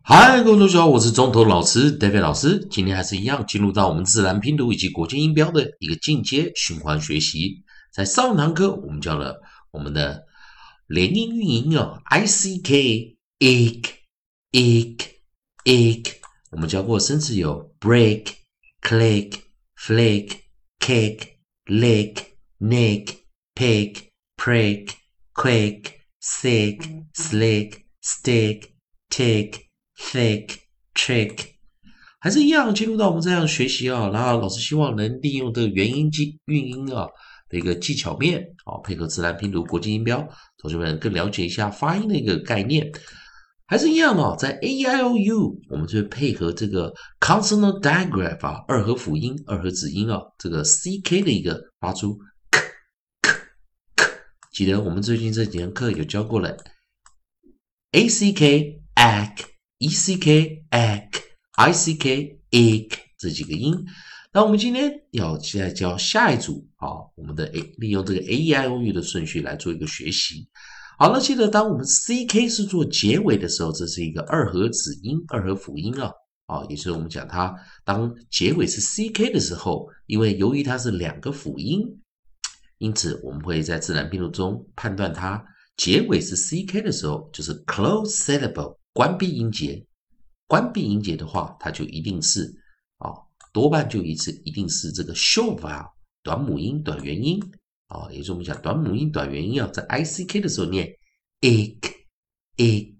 嗨，各位同学好，我是中头老师 David 老师。今天还是一样，进入到我们自然拼读以及国际音标的一个进阶循环学习。在上堂课，我们教了我们的连音韵音哦，I C K ik ik ik。我们教过生词有 break click flick kick lick nick pick prick quick sick slick stick tick thick trick，还是一样进入到我们这样学习啊。然后老师希望能利用这个元音记韵音啊的一个技巧面啊，配合自然拼读、国际音标，同学们更了解一下发音的一个概念。还是一样哦，在 a i o u，我们就配合这个 consonant digraph 啊，二合辅音、二合子音啊，这个 c k 的一个发出 k k k。记得我们最近这几堂课有教过了 a c k ack e c k ack i c k ick 这几个音。那我们今天要现在教下一组啊，我们的 a 利用这个 a e i o u 的顺序来做一个学习。好了，记得当我们 C K 是做结尾的时候，这是一个二合子音、二合辅音啊，啊，也就是我们讲它当结尾是 C K 的时候，因为由于它是两个辅音，因此我们会在自然拼读中判断它结尾是 C K 的时候，就是 close syllable 关闭音节。关闭音节的话，它就一定是啊，多半就一次一定是这个 short vowel 短母音、短元音。啊，也就是我们讲短母音、短元音啊，在 I C K 的时候念 ik ik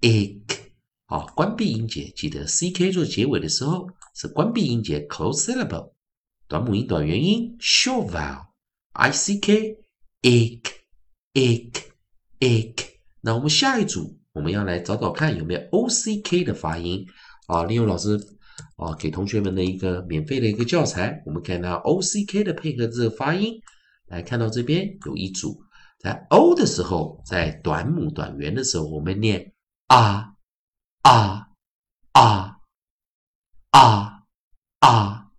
ik。好，关闭音节，记得 C K 做结尾的时候是关闭音节 close syllable，短母音、短元音 short vowel I C K ik ik ik。那我们下一组我们要来找找看有没有 O C K 的发音啊，利用老师啊给同学们的一个免费的一个教材，我们看到 O C K 的配合这个发音。来看到这边有一组，在 O 的时候，在短母短元的时候，我们念啊啊啊啊啊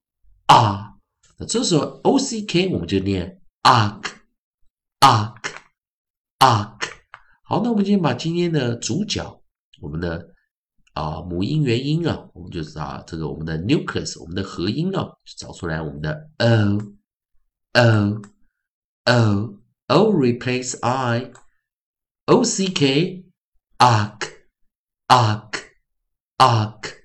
啊。那这时候 O C K 我们就念 ark ark a。好，那我们今天把今天的主角，我们的啊母音元音啊，我们就是啊这个我们的 nucleus，我们的合音啊，找出来我们的 O O。O O replace I O C K arc arc arc。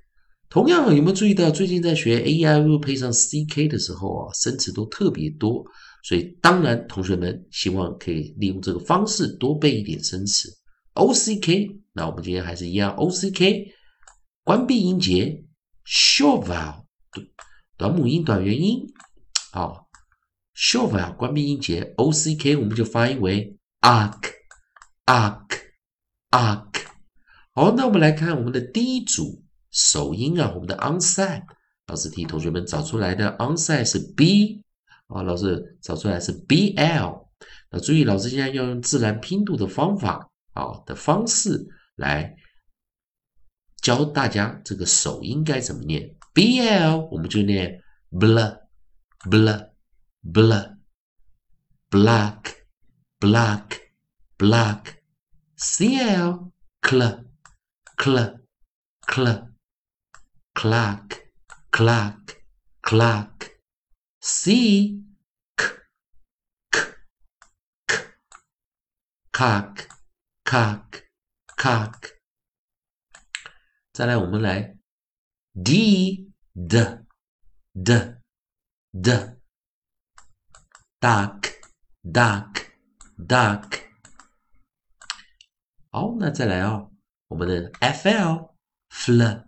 同样，有没有注意到最近在学 A I O 配上 C K 的时候啊，生词都特别多。所以当然，同学们希望可以利用这个方式多背一点生词。O C K，那我们今天还是一样，O C K 关闭音节，shovel，短母音短元音，好。，shovel 关闭音节 o c k 我们就发音为 arc arc arc。好，那我们来看我们的第一组首音啊，我们的 onside。老师替同学们找出来的 onside 是 b 啊，老师找出来是 b l。那注意，老师现在要用自然拼读的方法啊的方式来教大家这个首音该怎么念。b l 我们就念 bl bl。bl black black black cl cl cl cl clock clock clock c k k k cock cock cock 再来，我们来 d d d d duck duck duck。好，那再来哦，我们的 fl fl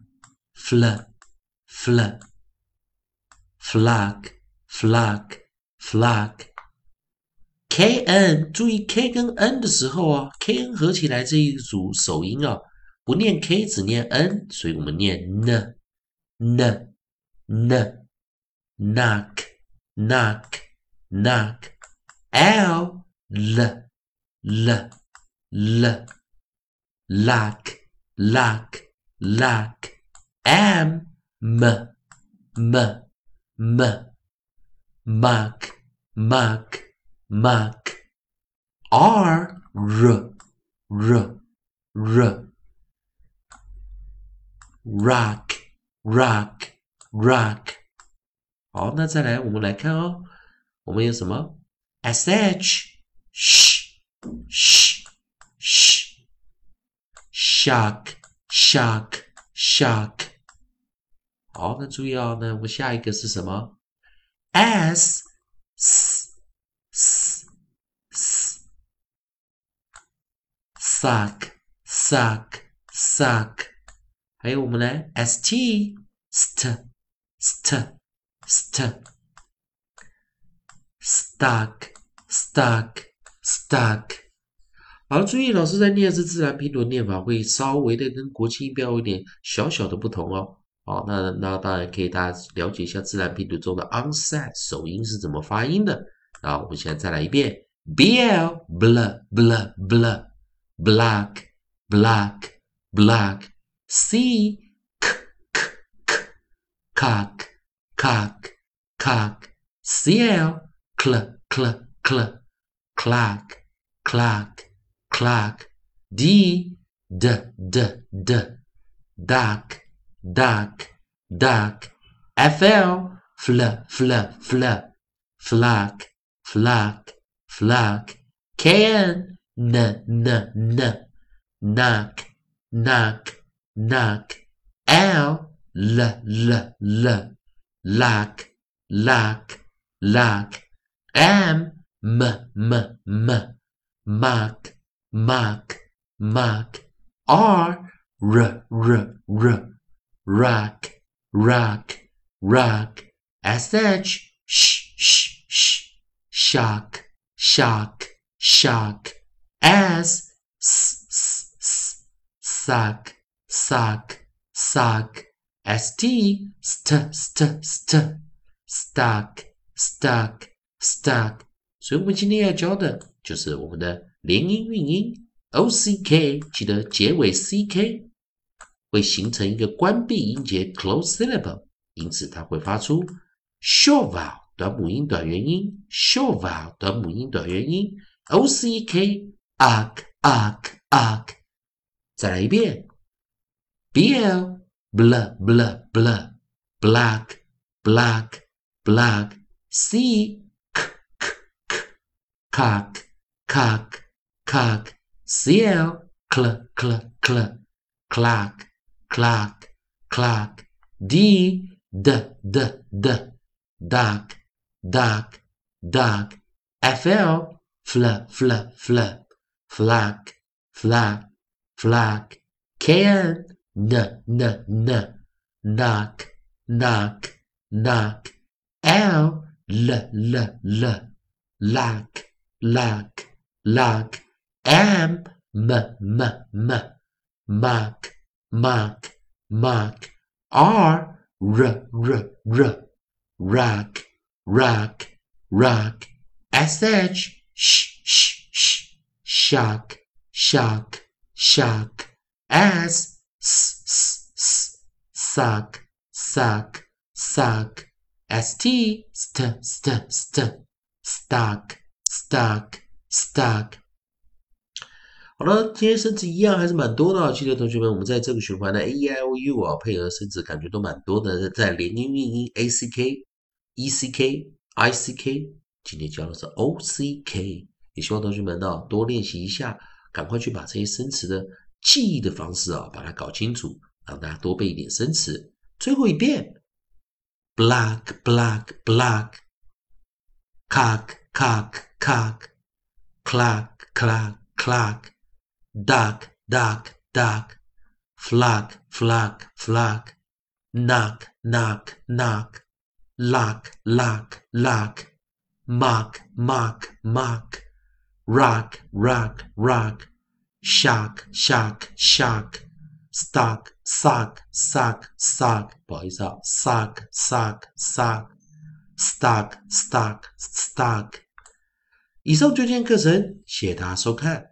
fl fl flag Flag flag。kn 注意 k 跟 n 的时候啊，kn 合起来这一组首音啊，不念 k 只念 n，所以我们念 n n n knock knock。knock l l l l lock lock lock m m m m muck muck muck r r r r rock rock rock。好，那再来，我们来看哦，我们有什么？sh sh sh sh shock shock shock。好，那注意哦，那我们下一个是什么？s s s suck suck suck。还有我们来 st st st st stuck stuck stuck。好了，注意，老师在念是自然拼读念法会稍微的跟国际音标有点小小的不同哦。好，那那当然可以大家了解一下自然拼读中的 onset 首音是怎么发音的。啊，我们现在再来一遍，bl bl bl bl black black black c k k k cock cock cock cl cl cl cl clock clock clock d d d d duck duck, duck. FL, fl, fl, fl, flock, flock, flock. KN, n, n, n, knock, knock, knock. L, l, l, l, lock, lock, lock. M, m, m, m, mock, mock, mock. R, r, r, r rock, rock, rock. sh, sh, sh, sh, shock, shock, shock. s, s, s, s, suck, suck, suck. st, st, st, st, stuck, stuck, stuck. 所以，我们今天要教的就是我们的连音韵音 o c k，记得结尾 c k 会形成一个关闭音节 （close syllable），因此它会发出 short vowel 短母音短元音，short vowel 短母音短元音，o c e k ark ark ark。再来一遍，b l bl bl bl black black black c k k k cock cock cock c l cl cl cl clock clock, clock. D, d, d, d. Duck, duck, duck. FL, fl, fl, fl. Flock, flock, flock. KN, n, n, n. Knock, knock, knock. L, l, l, l. Lock, lock, lock. M, m, m, m. Mock, mock, mock. R, r, r, r. Rock, rock, rock. sh, sh, sh, sh. Shock, shock, shock. S, s, s, s. Suck, suck, suck. st, st, st, st. Stuck, stuck, stuck. 好了，今天生词一样还是蛮多的。记得同学们，我们在这个循环的 a e i o u 啊，配合生词感觉都蛮多的。在连音、韵音 a c k、e c k、i c k，今天教的是 o c k，也希望同学们呢多练习一下，赶快去把这些生词的记忆的方式啊，把它搞清楚，让大家多背一点生词。最后一遍：black, black, black, cock, clock clock，clock clock, clock。duck, duck, duck, flock, flock, flock, knock, knock, knock, lock, lock, lock, mock, mock, mock, rock, rock, rock, shock, shock, shock, stock, sock, sock, sock，不好意思啊，sock, sock, sock, stock, stock, stock。以上就今天课程，谢谢大家收看。